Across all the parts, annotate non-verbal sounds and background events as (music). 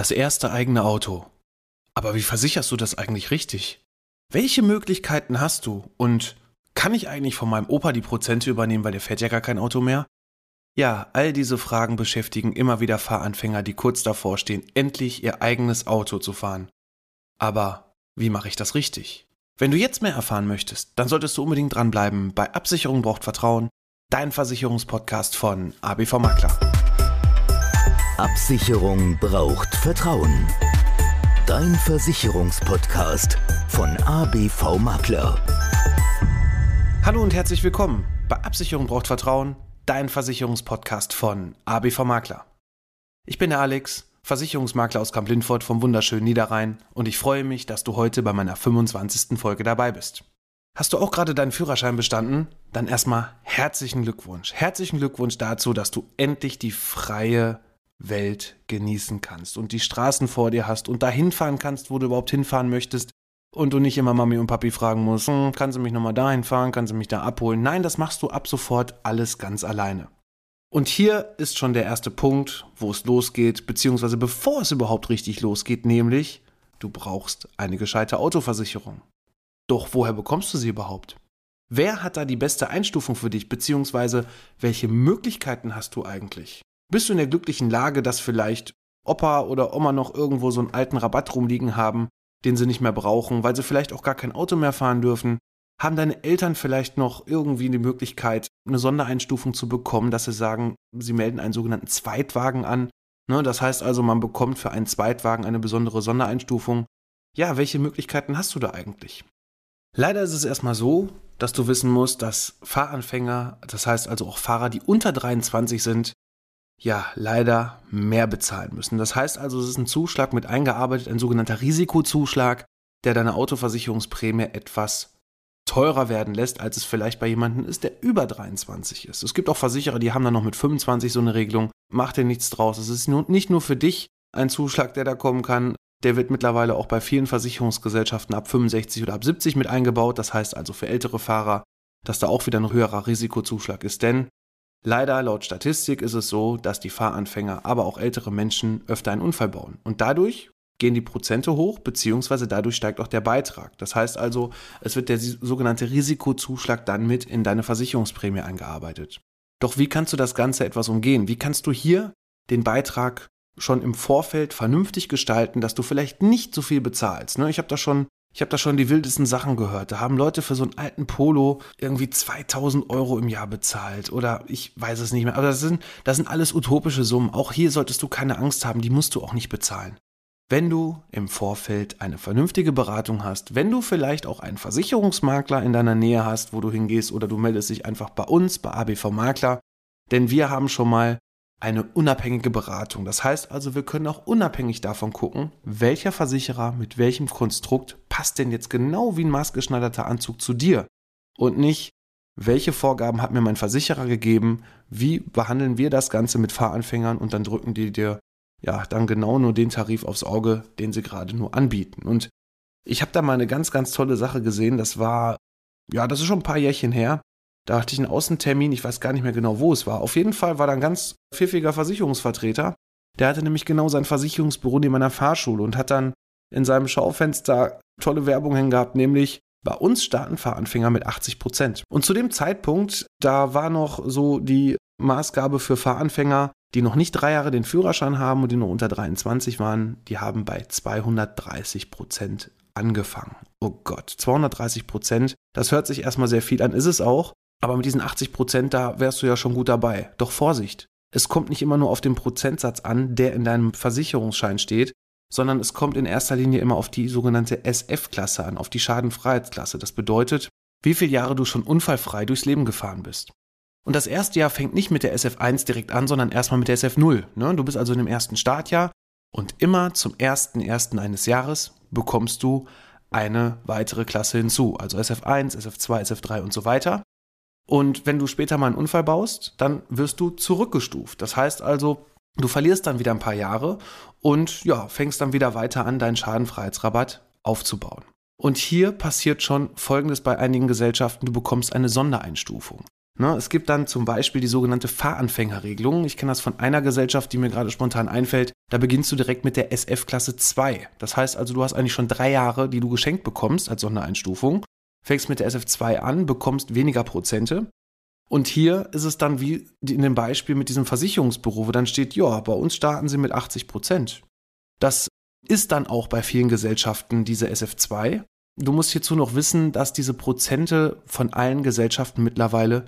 Das erste eigene Auto. Aber wie versicherst du das eigentlich richtig? Welche Möglichkeiten hast du? Und kann ich eigentlich von meinem Opa die Prozente übernehmen, weil der fährt ja gar kein Auto mehr? Ja, all diese Fragen beschäftigen immer wieder Fahranfänger, die kurz davor stehen, endlich ihr eigenes Auto zu fahren. Aber wie mache ich das richtig? Wenn du jetzt mehr erfahren möchtest, dann solltest du unbedingt dranbleiben bei Absicherung braucht Vertrauen, dein Versicherungspodcast von ABV Makler. Absicherung braucht Vertrauen. Dein Versicherungspodcast von ABV Makler. Hallo und herzlich willkommen bei Absicherung braucht Vertrauen, dein Versicherungspodcast von ABV Makler. Ich bin der Alex, Versicherungsmakler aus Kamp-Lindfort vom wunderschönen Niederrhein und ich freue mich, dass du heute bei meiner 25. Folge dabei bist. Hast du auch gerade deinen Führerschein bestanden? Dann erstmal herzlichen Glückwunsch. Herzlichen Glückwunsch dazu, dass du endlich die freie Welt genießen kannst und die Straßen vor dir hast und dahin fahren kannst, wo du überhaupt hinfahren möchtest und du nicht immer Mami und Papi fragen musst, hm, kannst du mich nochmal dahin fahren, kannst du mich da abholen. Nein, das machst du ab sofort alles ganz alleine. Und hier ist schon der erste Punkt, wo es losgeht, beziehungsweise bevor es überhaupt richtig losgeht, nämlich du brauchst eine gescheite Autoversicherung. Doch woher bekommst du sie überhaupt? Wer hat da die beste Einstufung für dich, beziehungsweise welche Möglichkeiten hast du eigentlich? Bist du in der glücklichen Lage, dass vielleicht Opa oder Oma noch irgendwo so einen alten Rabatt rumliegen haben, den sie nicht mehr brauchen, weil sie vielleicht auch gar kein Auto mehr fahren dürfen? Haben deine Eltern vielleicht noch irgendwie die Möglichkeit, eine Sondereinstufung zu bekommen, dass sie sagen, sie melden einen sogenannten Zweitwagen an? Ne, das heißt also, man bekommt für einen Zweitwagen eine besondere Sondereinstufung. Ja, welche Möglichkeiten hast du da eigentlich? Leider ist es erstmal so, dass du wissen musst, dass Fahranfänger, das heißt also auch Fahrer, die unter 23 sind, ja leider mehr bezahlen müssen. Das heißt also, es ist ein Zuschlag mit eingearbeitet, ein sogenannter Risikozuschlag, der deine Autoversicherungsprämie etwas teurer werden lässt, als es vielleicht bei jemandem ist, der über 23 ist. Es gibt auch Versicherer, die haben dann noch mit 25 so eine Regelung. Mach dir nichts draus. Es ist nicht nur für dich ein Zuschlag, der da kommen kann. Der wird mittlerweile auch bei vielen Versicherungsgesellschaften ab 65 oder ab 70 mit eingebaut. Das heißt also für ältere Fahrer, dass da auch wieder ein höherer Risikozuschlag ist. Denn Leider laut Statistik ist es so, dass die Fahranfänger, aber auch ältere Menschen öfter einen Unfall bauen. Und dadurch gehen die Prozente hoch, beziehungsweise dadurch steigt auch der Beitrag. Das heißt also, es wird der sogenannte Risikozuschlag dann mit in deine Versicherungsprämie eingearbeitet. Doch wie kannst du das Ganze etwas umgehen? Wie kannst du hier den Beitrag schon im Vorfeld vernünftig gestalten, dass du vielleicht nicht so viel bezahlst? Ne? Ich habe da schon ich habe da schon die wildesten Sachen gehört. Da haben Leute für so einen alten Polo irgendwie 2000 Euro im Jahr bezahlt. Oder ich weiß es nicht mehr. Aber das sind, das sind alles utopische Summen. Auch hier solltest du keine Angst haben. Die musst du auch nicht bezahlen. Wenn du im Vorfeld eine vernünftige Beratung hast, wenn du vielleicht auch einen Versicherungsmakler in deiner Nähe hast, wo du hingehst, oder du meldest dich einfach bei uns, bei ABV Makler, denn wir haben schon mal eine unabhängige Beratung. Das heißt also, wir können auch unabhängig davon gucken, welcher Versicherer mit welchem Konstrukt passt denn jetzt genau wie ein maßgeschneiderter Anzug zu dir und nicht, welche Vorgaben hat mir mein Versicherer gegeben, wie behandeln wir das Ganze mit Fahranfängern und dann drücken die dir ja dann genau nur den Tarif aufs Auge, den sie gerade nur anbieten. Und ich habe da mal eine ganz, ganz tolle Sache gesehen, das war, ja, das ist schon ein paar Jährchen her. Da hatte ich einen Außentermin, ich weiß gar nicht mehr genau, wo es war. Auf jeden Fall war da ein ganz pfiffiger Versicherungsvertreter. Der hatte nämlich genau sein Versicherungsbüro neben meiner Fahrschule und hat dann in seinem Schaufenster tolle Werbung hängen gehabt, nämlich bei uns starten Fahranfänger mit 80 Prozent. Und zu dem Zeitpunkt, da war noch so die Maßgabe für Fahranfänger, die noch nicht drei Jahre den Führerschein haben und die noch unter 23 waren, die haben bei 230 Prozent angefangen. Oh Gott, 230 Prozent, das hört sich erstmal sehr viel an, ist es auch. Aber mit diesen 80 Prozent, da wärst du ja schon gut dabei. Doch Vorsicht! Es kommt nicht immer nur auf den Prozentsatz an, der in deinem Versicherungsschein steht, sondern es kommt in erster Linie immer auf die sogenannte SF-Klasse an, auf die Schadenfreiheitsklasse. Das bedeutet, wie viele Jahre du schon unfallfrei durchs Leben gefahren bist. Und das erste Jahr fängt nicht mit der SF1 direkt an, sondern erstmal mit der SF0. Ne? Du bist also in dem ersten Startjahr und immer zum ersten ersten eines Jahres bekommst du eine weitere Klasse hinzu. Also SF1, SF2, SF3 und so weiter. Und wenn du später mal einen Unfall baust, dann wirst du zurückgestuft. Das heißt also, du verlierst dann wieder ein paar Jahre und ja, fängst dann wieder weiter an, deinen Schadenfreiheitsrabatt aufzubauen. Und hier passiert schon Folgendes bei einigen Gesellschaften, du bekommst eine Sondereinstufung. Ne, es gibt dann zum Beispiel die sogenannte Fahranfängerregelung. Ich kenne das von einer Gesellschaft, die mir gerade spontan einfällt. Da beginnst du direkt mit der SF-Klasse 2. Das heißt also, du hast eigentlich schon drei Jahre, die du geschenkt bekommst als Sondereinstufung. Fängst mit der SF2 an, bekommst weniger Prozente. Und hier ist es dann wie in dem Beispiel mit diesem Versicherungsbüro, wo dann steht, ja, bei uns starten sie mit 80 Prozent. Das ist dann auch bei vielen Gesellschaften diese SF2. Du musst hierzu noch wissen, dass diese Prozente von allen Gesellschaften mittlerweile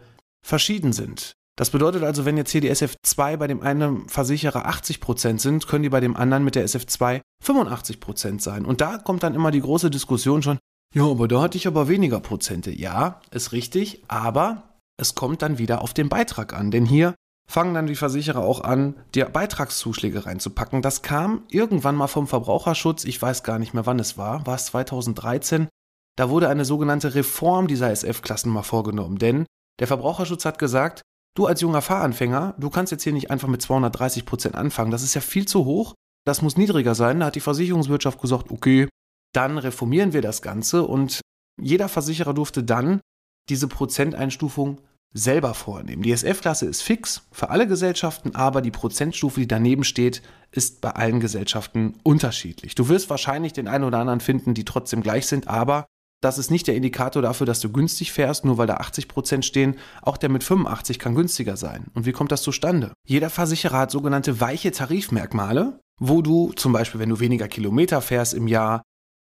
verschieden sind. Das bedeutet also, wenn jetzt hier die SF2 bei dem einen Versicherer 80% sind, können die bei dem anderen mit der SF2 85% sein. Und da kommt dann immer die große Diskussion schon, ja, aber da hatte ich aber weniger Prozente. Ja, ist richtig, aber es kommt dann wieder auf den Beitrag an. Denn hier fangen dann die Versicherer auch an, dir Beitragszuschläge reinzupacken. Das kam irgendwann mal vom Verbraucherschutz, ich weiß gar nicht mehr wann es war, war es 2013. Da wurde eine sogenannte Reform dieser SF-Klassen mal vorgenommen. Denn der Verbraucherschutz hat gesagt, du als junger Fahranfänger, du kannst jetzt hier nicht einfach mit 230 Prozent anfangen. Das ist ja viel zu hoch. Das muss niedriger sein. Da hat die Versicherungswirtschaft gesagt, okay, dann reformieren wir das Ganze und jeder Versicherer durfte dann diese Prozenteinstufung selber vornehmen. Die SF-Klasse ist fix für alle Gesellschaften, aber die Prozentstufe, die daneben steht, ist bei allen Gesellschaften unterschiedlich. Du wirst wahrscheinlich den einen oder anderen finden, die trotzdem gleich sind, aber das ist nicht der Indikator dafür, dass du günstig fährst, nur weil da 80 Prozent stehen. Auch der mit 85 kann günstiger sein. Und wie kommt das zustande? Jeder Versicherer hat sogenannte weiche Tarifmerkmale, wo du zum Beispiel, wenn du weniger Kilometer fährst im Jahr,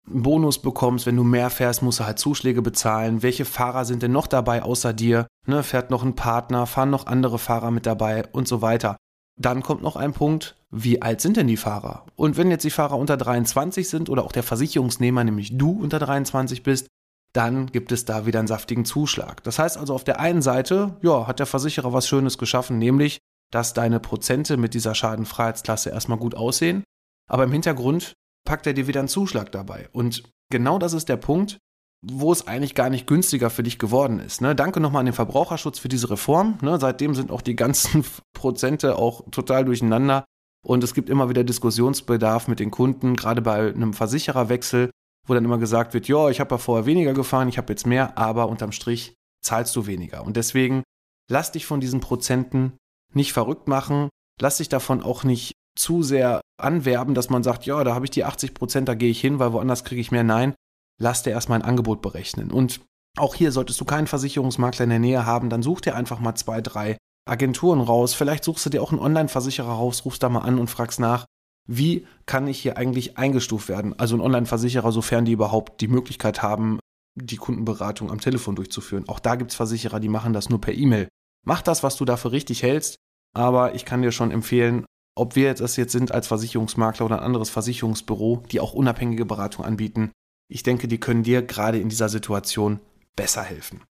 einen Bonus bekommst. Wenn du mehr fährst, musst du halt Zuschläge bezahlen. Welche Fahrer sind denn noch dabei außer dir? Ne, fährt noch ein Partner, fahren noch andere Fahrer mit dabei und so weiter. Dann kommt noch ein Punkt, wie alt sind denn die Fahrer? Und wenn jetzt die Fahrer unter 23 sind oder auch der Versicherungsnehmer, nämlich du unter 23 bist, dann gibt es da wieder einen saftigen Zuschlag. Das heißt also auf der einen Seite, ja, hat der Versicherer was Schönes geschaffen, nämlich, dass deine Prozente mit dieser Schadenfreiheitsklasse erstmal gut aussehen, aber im Hintergrund packt er dir wieder einen Zuschlag dabei. Und genau das ist der Punkt, wo es eigentlich gar nicht günstiger für dich geworden ist. Ne? Danke nochmal an den Verbraucherschutz für diese Reform. Ne? Seitdem sind auch die ganzen (laughs) Prozente auch total durcheinander. Und es gibt immer wieder Diskussionsbedarf mit den Kunden, gerade bei einem Versichererwechsel, wo dann immer gesagt wird, ja, ich habe ja vorher weniger gefahren, ich habe jetzt mehr, aber unterm Strich zahlst du weniger. Und deswegen lass dich von diesen Prozenten nicht verrückt machen, lass dich davon auch nicht zu sehr anwerben, dass man sagt, ja, da habe ich die 80 Prozent, da gehe ich hin, weil woanders kriege ich mehr. Nein, lass dir erstmal ein Angebot berechnen. Und auch hier solltest du keinen Versicherungsmakler in der Nähe haben, dann such dir einfach mal zwei, drei Agenturen raus. Vielleicht suchst du dir auch einen Online-Versicherer raus, rufst da mal an und fragst nach, wie kann ich hier eigentlich eingestuft werden? Also ein Online-Versicherer, sofern die überhaupt die Möglichkeit haben, die Kundenberatung am Telefon durchzuführen. Auch da gibt es Versicherer, die machen das nur per E-Mail. Mach das, was du dafür richtig hältst, aber ich kann dir schon empfehlen, ob wir das jetzt sind als Versicherungsmakler oder ein anderes Versicherungsbüro, die auch unabhängige Beratung anbieten, ich denke, die können dir gerade in dieser Situation besser helfen.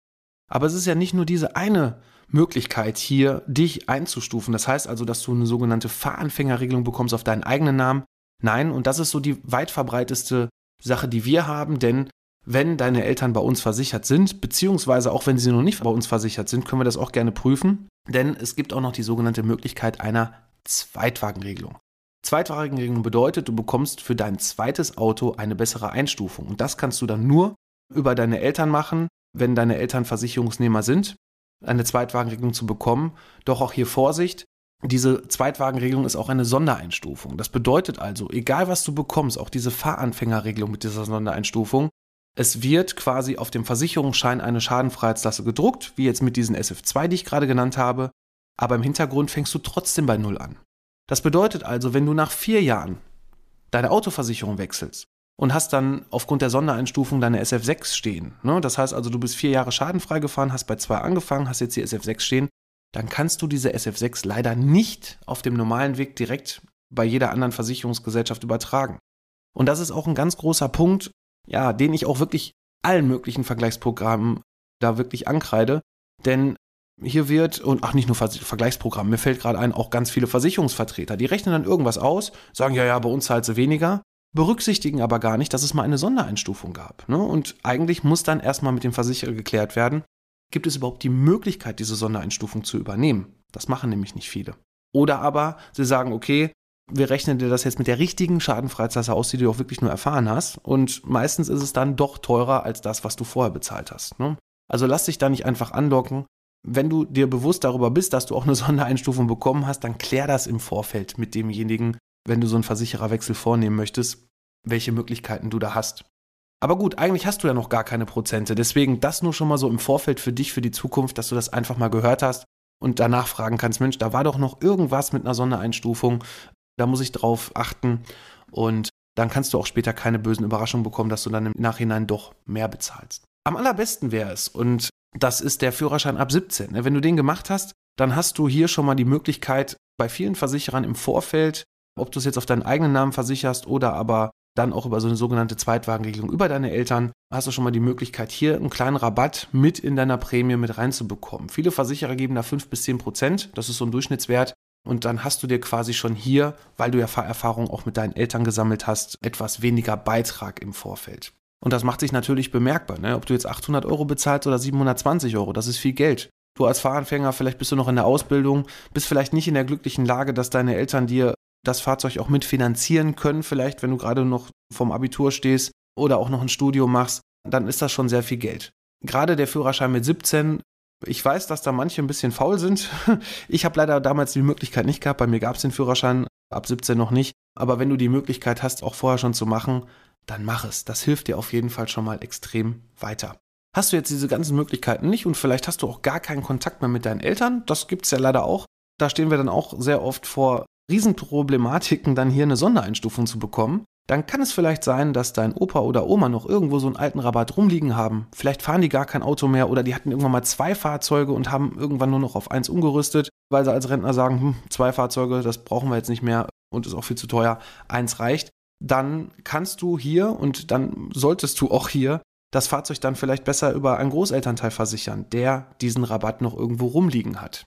Aber es ist ja nicht nur diese eine Möglichkeit, hier dich einzustufen. Das heißt also, dass du eine sogenannte Fahranfängerregelung bekommst auf deinen eigenen Namen. Nein, und das ist so die weit verbreiteste Sache, die wir haben, denn wenn deine Eltern bei uns versichert sind, beziehungsweise auch wenn sie noch nicht bei uns versichert sind, können wir das auch gerne prüfen, denn es gibt auch noch die sogenannte Möglichkeit einer Zweitwagenregelung. Zweitwagenregelung bedeutet, du bekommst für dein zweites Auto eine bessere Einstufung. Und das kannst du dann nur über deine Eltern machen, wenn deine Eltern Versicherungsnehmer sind, eine Zweitwagenregelung zu bekommen. Doch auch hier Vorsicht, diese Zweitwagenregelung ist auch eine Sondereinstufung. Das bedeutet also, egal was du bekommst, auch diese Fahranfängerregelung mit dieser Sondereinstufung, es wird quasi auf dem Versicherungsschein eine Schadenfreiheitslasse gedruckt, wie jetzt mit diesen SF2, die ich gerade genannt habe, aber im Hintergrund fängst du trotzdem bei Null an. Das bedeutet also, wenn du nach vier Jahren deine Autoversicherung wechselst und hast dann aufgrund der Sondereinstufung deine SF6 stehen, ne? das heißt also, du bist vier Jahre schadenfrei gefahren, hast bei zwei angefangen, hast jetzt die SF6 stehen, dann kannst du diese SF6 leider nicht auf dem normalen Weg direkt bei jeder anderen Versicherungsgesellschaft übertragen. Und das ist auch ein ganz großer Punkt, ja, den ich auch wirklich allen möglichen Vergleichsprogrammen da wirklich ankreide. Denn hier wird, und ach nicht nur Vergleichsprogramm, mir fällt gerade ein, auch ganz viele Versicherungsvertreter, die rechnen dann irgendwas aus, sagen, ja, ja, bei uns zahlt sie weniger, berücksichtigen aber gar nicht, dass es mal eine Sondereinstufung gab. Ne? Und eigentlich muss dann erstmal mit dem Versicherer geklärt werden, gibt es überhaupt die Möglichkeit, diese Sondereinstufung zu übernehmen? Das machen nämlich nicht viele. Oder aber sie sagen, okay, wir rechnen dir das jetzt mit der richtigen Schadenfreiheitsklasse aus, die du auch wirklich nur erfahren hast. Und meistens ist es dann doch teurer als das, was du vorher bezahlt hast. Ne? Also lass dich da nicht einfach andocken, wenn du dir bewusst darüber bist, dass du auch eine (laughs) Sondereinstufung bekommen hast, dann klär das im Vorfeld mit demjenigen, wenn du so einen Versichererwechsel vornehmen möchtest, welche Möglichkeiten du da hast. Aber gut, eigentlich hast du ja noch gar keine Prozente. Deswegen das nur schon mal so im Vorfeld für dich, für die Zukunft, dass du das einfach mal gehört hast und danach fragen kannst, Mensch, da war doch noch irgendwas mit einer Sondereinstufung. Da muss ich drauf achten. Und dann kannst du auch später keine bösen Überraschungen bekommen, dass du dann im Nachhinein doch mehr bezahlst. Am allerbesten wäre es, und das ist der Führerschein ab 17. Ne? Wenn du den gemacht hast, dann hast du hier schon mal die Möglichkeit, bei vielen Versicherern im Vorfeld, ob du es jetzt auf deinen eigenen Namen versicherst oder aber dann auch über so eine sogenannte Zweitwagenregelung über deine Eltern, hast du schon mal die Möglichkeit, hier einen kleinen Rabatt mit in deiner Prämie mit reinzubekommen. Viele Versicherer geben da 5 bis 10 Prozent, das ist so ein Durchschnittswert. Und dann hast du dir quasi schon hier, weil du ja Fahrerfahrung auch mit deinen Eltern gesammelt hast, etwas weniger Beitrag im Vorfeld. Und das macht sich natürlich bemerkbar, ne? ob du jetzt 800 Euro bezahlst oder 720 Euro, das ist viel Geld. Du als Fahranfänger, vielleicht bist du noch in der Ausbildung, bist vielleicht nicht in der glücklichen Lage, dass deine Eltern dir das Fahrzeug auch mitfinanzieren können, vielleicht wenn du gerade noch vom Abitur stehst oder auch noch ein Studium machst, dann ist das schon sehr viel Geld. Gerade der Führerschein mit 17, ich weiß, dass da manche ein bisschen faul sind. (laughs) Ich habe leider damals die Möglichkeit nicht gehabt, bei mir gab es den Führerschein ab 17 noch nicht. Aber wenn du die Möglichkeit hast, auch vorher schon zu machen, dann mach es. Das hilft dir auf jeden Fall schon mal extrem weiter. Hast du jetzt diese ganzen Möglichkeiten nicht und vielleicht hast du auch gar keinen Kontakt mehr mit deinen Eltern, das gibt es ja leider auch. Da stehen wir dann auch sehr oft vor Riesenproblematiken, dann hier eine Sondereinstufung zu bekommen, dann kann es vielleicht sein, dass dein Opa oder Oma noch irgendwo so einen alten Rabatt rumliegen haben. Vielleicht fahren die gar kein Auto mehr oder die hatten irgendwann mal zwei Fahrzeuge und haben irgendwann nur noch auf eins umgerüstet, weil sie als Rentner sagen, hm, zwei Fahrzeuge, das brauchen wir jetzt nicht mehr und ist auch viel zu teuer, eins reicht. Dann kannst du hier und dann solltest du auch hier das Fahrzeug dann vielleicht besser über einen Großelternteil versichern, der diesen Rabatt noch irgendwo rumliegen hat.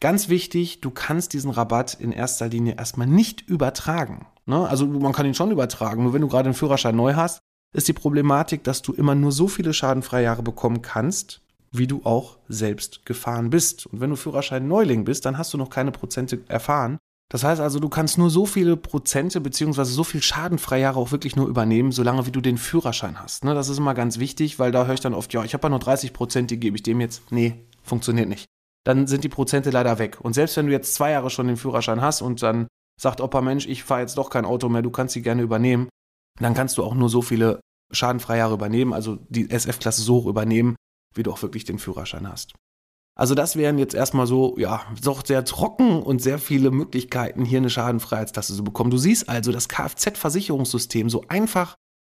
Ganz wichtig, du kannst diesen Rabatt in erster Linie erstmal nicht übertragen. Ne? Also man kann ihn schon übertragen, nur wenn du gerade einen Führerschein neu hast, ist die Problematik, dass du immer nur so viele schadenfreie Jahre bekommen kannst, wie du auch selbst gefahren bist. Und wenn du Führerschein Neuling bist, dann hast du noch keine Prozente erfahren. Das heißt also, du kannst nur so viele Prozente beziehungsweise so viel schadenfreie Jahre auch wirklich nur übernehmen, solange wie du den Führerschein hast. Ne? Das ist immer ganz wichtig, weil da höre ich dann oft, ja, ich habe ja nur 30 Prozent, die gebe ich dem jetzt. Nee, funktioniert nicht dann sind die Prozente leider weg. Und selbst wenn du jetzt zwei Jahre schon den Führerschein hast und dann sagt Opa, Mensch, ich fahre jetzt doch kein Auto mehr, du kannst sie gerne übernehmen, dann kannst du auch nur so viele schadenfreie Jahre übernehmen, also die SF-Klasse so hoch übernehmen, wie du auch wirklich den Führerschein hast. Also das wären jetzt erstmal so, ja, doch sehr trocken und sehr viele Möglichkeiten, hier eine Schadenfreiheitsklasse zu bekommen. Du siehst also das Kfz-Versicherungssystem so einfach,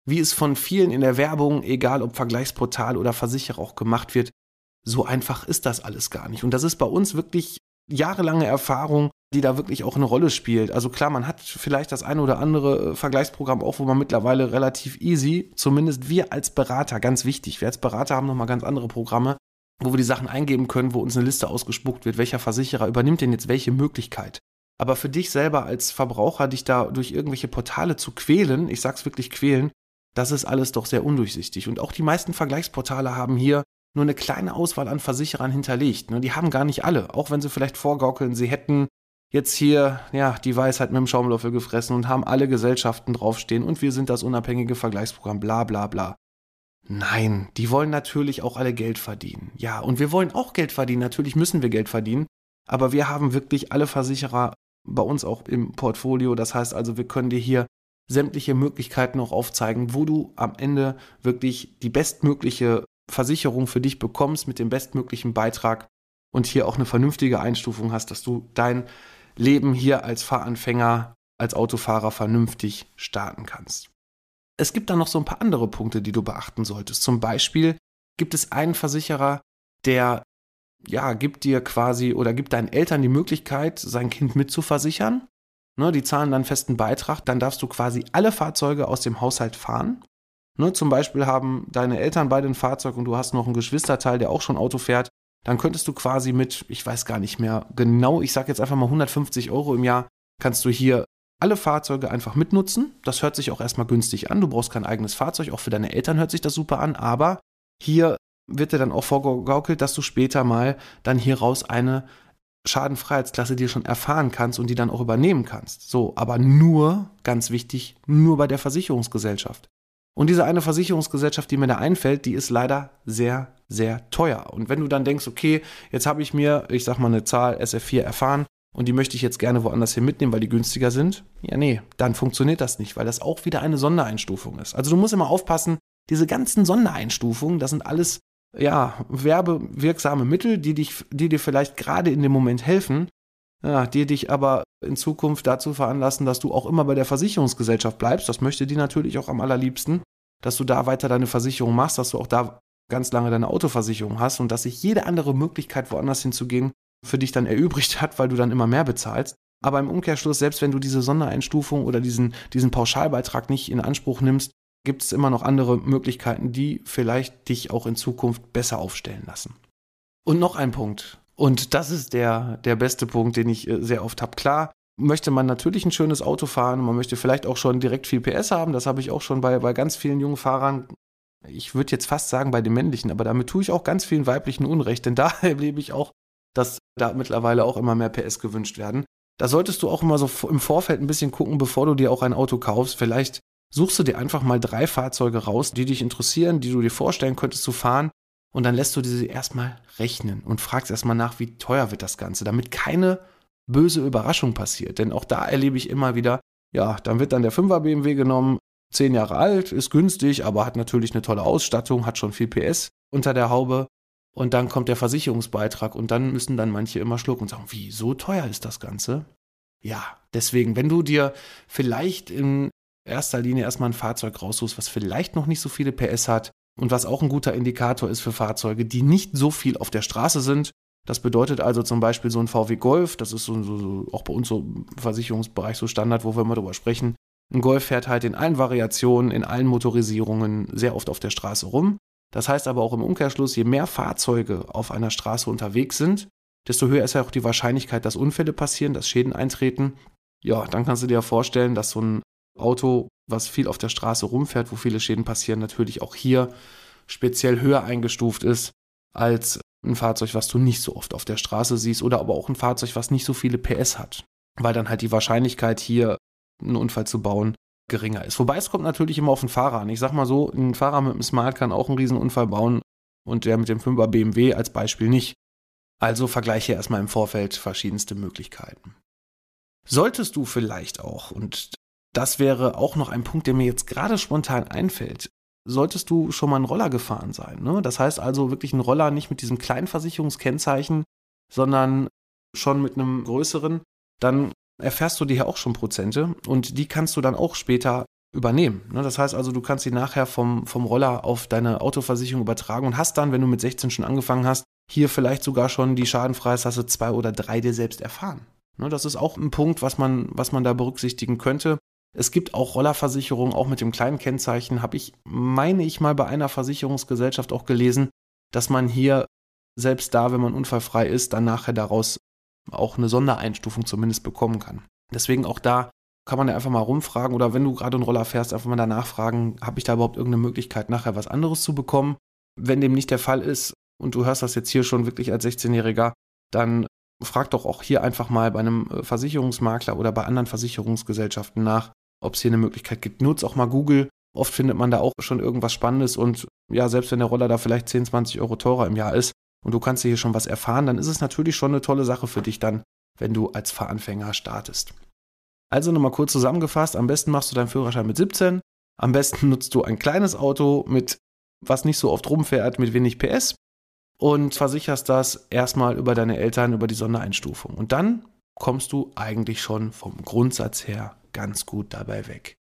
wie es von vielen in der Werbung, egal ob Vergleichsportal oder Versicherer auch gemacht wird, so einfach ist das alles gar nicht. Und das ist bei uns wirklich jahrelange Erfahrung, die da wirklich auch eine Rolle spielt. Also klar, man hat vielleicht das eine oder andere äh, Vergleichsprogramm auch, wo man mittlerweile relativ easy, zumindest wir als Berater, ganz wichtig, wir als Berater haben nochmal ganz andere Programme, wo wir die Sachen eingeben können, wo uns eine Liste ausgespuckt wird, welcher Versicherer übernimmt denn jetzt welche Möglichkeit. Aber für dich selber als Verbraucher, dich da durch irgendwelche Portale zu quälen, ich sag's wirklich quälen, das ist alles doch sehr undurchsichtig. Und auch die meisten Vergleichsportale haben hier nur eine kleine Auswahl an Versicherern hinterlegt. Ne? Die haben gar nicht alle, auch wenn sie vielleicht vorgaukeln, sie hätten jetzt hier ja die Weisheit mit dem Schaumlöffel gefressen und haben alle Gesellschaften draufstehen und wir sind das unabhängige Vergleichsprogramm, bla bla bla. Nein, die wollen natürlich auch alle Geld verdienen. Ja, und wir wollen auch Geld verdienen, natürlich müssen wir Geld verdienen, aber wir haben wirklich alle Versicherer bei uns auch im Portfolio. Das heißt also, wir können dir hier sämtliche Möglichkeiten auch aufzeigen, wo du am Ende wirklich die bestmögliche Versicherung für dich bekommst mit dem bestmöglichen Beitrag und hier auch eine vernünftige Einstufung hast, dass du dein Leben hier als Fahranfänger, als Autofahrer vernünftig starten kannst. Es gibt dann noch so ein paar andere Punkte, die du beachten solltest. Zum Beispiel gibt es einen Versicherer, der ja, gibt dir quasi oder gibt deinen Eltern die Möglichkeit, sein Kind mitzuversichern. Ne, die zahlen dann festen Beitrag, dann darfst du quasi alle Fahrzeuge aus dem Haushalt fahren Ne, zum Beispiel haben deine Eltern beide ein Fahrzeug und du hast noch einen Geschwisterteil, der auch schon Auto fährt, dann könntest du quasi mit, ich weiß gar nicht mehr genau, ich sage jetzt einfach mal 150 Euro im Jahr, kannst du hier alle Fahrzeuge einfach mitnutzen. Das hört sich auch erstmal günstig an. Du brauchst kein eigenes Fahrzeug. Auch für deine Eltern hört sich das super an. Aber hier wird dir dann auch vorgegaukelt, dass du später mal dann hieraus eine Schadenfreiheitsklasse dir schon erfahren kannst und die dann auch übernehmen kannst. So, aber nur, ganz wichtig, nur bei der Versicherungsgesellschaft. Und diese eine Versicherungsgesellschaft, die mir da einfällt, die ist leider sehr, sehr teuer. Und wenn du dann denkst, okay, jetzt habe ich mir, ich sag mal eine Zahl SF4 erfahren und die möchte ich jetzt gerne woanders hin mitnehmen, weil die günstiger sind, ja nee, dann funktioniert das nicht, weil das auch wieder eine Sondereinstufung ist. Also du musst immer aufpassen, diese ganzen Sondereinstufungen, das sind alles ja, werbewirksame Mittel, die, dich, die dir vielleicht gerade in dem Moment helfen, ja, die dich aber in Zukunft dazu veranlassen, dass du auch immer bei der Versicherungsgesellschaft bleibst. Das möchte die natürlich auch am allerliebsten, dass du da weiter deine Versicherung machst, dass du auch da ganz lange deine Autoversicherung hast und dass sich jede andere Möglichkeit, woanders hinzugehen, für dich dann erübrigt hat, weil du dann immer mehr bezahlst. Aber im Umkehrschluss, selbst wenn du diese Sondereinstufung oder diesen, diesen Pauschalbeitrag nicht in Anspruch nimmst, gibt es immer noch andere Möglichkeiten, die vielleicht dich auch in Zukunft besser aufstellen lassen. Und noch ein Punkt. Und das ist der, der beste Punkt, den ich äh, sehr oft habe. Klar, möchte man natürlich ein schönes Auto fahren, man möchte vielleicht auch schon direkt viel PS haben. Das habe ich auch schon bei, bei ganz vielen jungen Fahrern. Ich würde jetzt fast sagen bei den männlichen, aber damit tue ich auch ganz vielen weiblichen Unrecht, denn (laughs) da erlebe ich auch, dass da mittlerweile auch immer mehr PS gewünscht werden. Da solltest du auch immer so im Vorfeld ein bisschen gucken, bevor du dir auch ein Auto kaufst. Vielleicht suchst du dir einfach mal drei Fahrzeuge raus, die dich interessieren, die du dir vorstellen könntest zu fahren. Und dann lässt du diese erstmal rechnen und fragst erstmal nach, wie teuer wird das Ganze, damit keine böse Überraschung passiert. Denn auch da erlebe ich immer wieder, ja, dann wird dann der 5er BMW genommen, zehn Jahre alt, ist günstig, aber hat natürlich eine tolle Ausstattung, hat schon viel PS unter der Haube. Und dann kommt der Versicherungsbeitrag und dann müssen dann manche immer schlucken und sagen, wie, so teuer ist das Ganze? Ja, deswegen, wenn du dir vielleicht in erster Linie erstmal ein Fahrzeug raussuchst, was vielleicht noch nicht so viele PS hat und was auch ein guter Indikator ist für Fahrzeuge, die nicht so viel auf der Straße sind. Das bedeutet also zum Beispiel so ein VW Golf, das ist so, so, so auch bei uns so im Versicherungsbereich so Standard, wo wir immer drüber sprechen. Ein Golf fährt halt in allen Variationen, in allen Motorisierungen sehr oft auf der Straße rum. Das heißt aber auch im Umkehrschluss, je mehr Fahrzeuge auf einer Straße unterwegs sind, desto höher ist ja auch die Wahrscheinlichkeit, dass Unfälle passieren, dass Schäden eintreten. Ja, dann kannst du dir vorstellen, dass so ein Auto, was viel auf der Straße rumfährt, wo viele Schäden passieren, natürlich auch hier speziell höher eingestuft ist als ein Fahrzeug, was du nicht so oft auf der Straße siehst oder aber auch ein Fahrzeug, was nicht so viele PS hat, weil dann halt die Wahrscheinlichkeit hier einen Unfall zu bauen geringer ist. Wobei es kommt natürlich immer auf den Fahrer an. Ich sag mal so, ein Fahrer mit einem Smart kann auch einen Riesenunfall bauen und der mit dem 5er BMW als Beispiel nicht. Also vergleiche erstmal im Vorfeld verschiedenste Möglichkeiten. Solltest du vielleicht auch, und das wäre auch noch ein Punkt, der mir jetzt gerade spontan einfällt. Solltest du schon mal einen Roller gefahren sein. Ne? Das heißt also wirklich ein Roller nicht mit diesem kleinen Versicherungskennzeichen, sondern schon mit einem größeren, dann erfährst du dir ja auch schon Prozente und die kannst du dann auch später übernehmen. Ne? Das heißt also, du kannst sie nachher vom, vom Roller auf deine Autoversicherung übertragen und hast dann, wenn du mit 16 schon angefangen hast, hier vielleicht sogar schon die Schadenfreiheitsasse 2 oder 3 dir selbst erfahren. Ne? Das ist auch ein Punkt, was man, was man da berücksichtigen könnte. Es gibt auch Rollerversicherungen, auch mit dem kleinen Kennzeichen, habe ich, meine ich mal bei einer Versicherungsgesellschaft auch gelesen, dass man hier selbst da, wenn man unfallfrei ist, dann nachher daraus auch eine Sondereinstufung zumindest bekommen kann. Deswegen auch da kann man ja einfach mal rumfragen oder wenn du gerade einen Roller fährst, einfach mal danach fragen, habe ich da überhaupt irgendeine Möglichkeit, nachher was anderes zu bekommen? Wenn dem nicht der Fall ist und du hörst das jetzt hier schon wirklich als 16-Jähriger, dann frag doch auch hier einfach mal bei einem äh, Versicherungsmakler oder bei anderen Versicherungsgesellschaften nach, ob es hier eine Möglichkeit gibt. Nutz auch mal Google. Oft findet man da auch schon irgendwas Spannendes und ja, selbst wenn der Roller da vielleicht 10, 20 Euro teurer im Jahr ist und du kannst hier schon was erfahren, dann ist es natürlich schon eine tolle Sache für dich dann, wenn du als Fahranfänger startest. Also nochmal kurz zusammengefasst, am besten machst du deinen Führerschein mit 17, am besten (laughs) nutzt du ein kleines Auto mit was nicht so oft rumfährt, mit wenig PS und versicherst das erstmal über deine Eltern, über die Sondereinstufung. Und dann kommst du eigentlich schon vom Grundsatz her ganz gut dabei weg.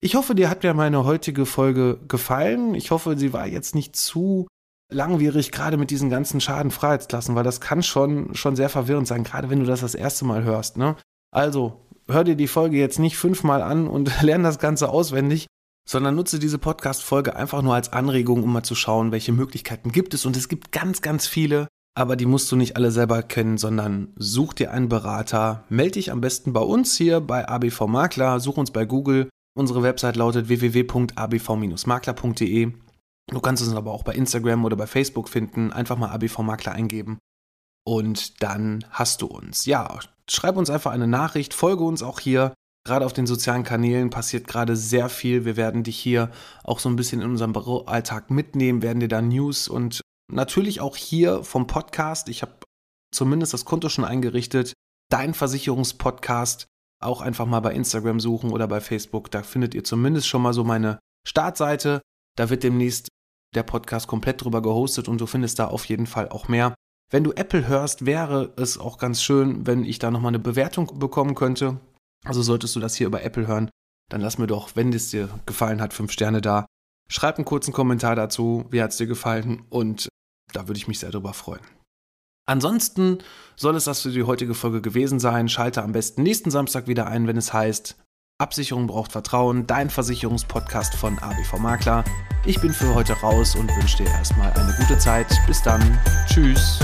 Ich hoffe, dir hat mir meine heutige Folge gefallen. Ich hoffe, sie war jetzt nicht zu langwierig, gerade mit diesen ganzen Schadenfreiheitsklassen, weil das kann schon, schon sehr verwirrend sein, gerade wenn du das das erste Mal hörst. Ne? Also, hör dir die Folge jetzt nicht fünfmal an und (laughs) lern das Ganze auswendig, sondern nutze diese Podcast-Folge einfach nur als Anregung, um mal zu schauen, welche Möglichkeiten gibt es. Und es gibt ganz, ganz viele aber die musst du nicht alle selber kennen, sondern such dir einen Berater. Melde dich am besten bei uns hier bei ABV Makler, such uns bei Google. Unsere Website lautet www.abv-makler.de. Du kannst uns aber auch bei Instagram oder bei Facebook finden. Einfach mal ABV Makler eingeben. Und dann hast du uns. Ja, schreib uns einfach eine Nachricht, folge uns auch hier Gerade auf den sozialen Kanälen passiert gerade sehr viel. Wir werden dich hier auch so ein bisschen in unserem Büroalltag mitnehmen, werden dir da News und natürlich auch hier vom Podcast. Ich habe zumindest das Konto schon eingerichtet. Dein Versicherungspodcast auch einfach mal bei Instagram suchen oder bei Facebook. Da findet ihr zumindest schon mal so meine Startseite. Da wird demnächst der Podcast komplett drüber gehostet und du findest da auf jeden Fall auch mehr. Wenn du Apple hörst, wäre es auch ganz schön, wenn ich da nochmal eine Bewertung bekommen könnte. Also solltest du das hier über Apple hören, dann lass mir doch, wenn es dir gefallen hat, fünf Sterne da. Schreib einen kurzen Kommentar dazu, wie hat es dir gefallen und da würde ich mich sehr drüber freuen. Ansonsten soll es das für die heutige Folge gewesen sein. Schalte am besten nächsten Samstag wieder ein, wenn es heißt Absicherung braucht Vertrauen, dein Versicherungspodcast von ABV Makler. Ich bin für heute raus und wünsche dir erstmal eine gute Zeit. Bis dann. Tschüss.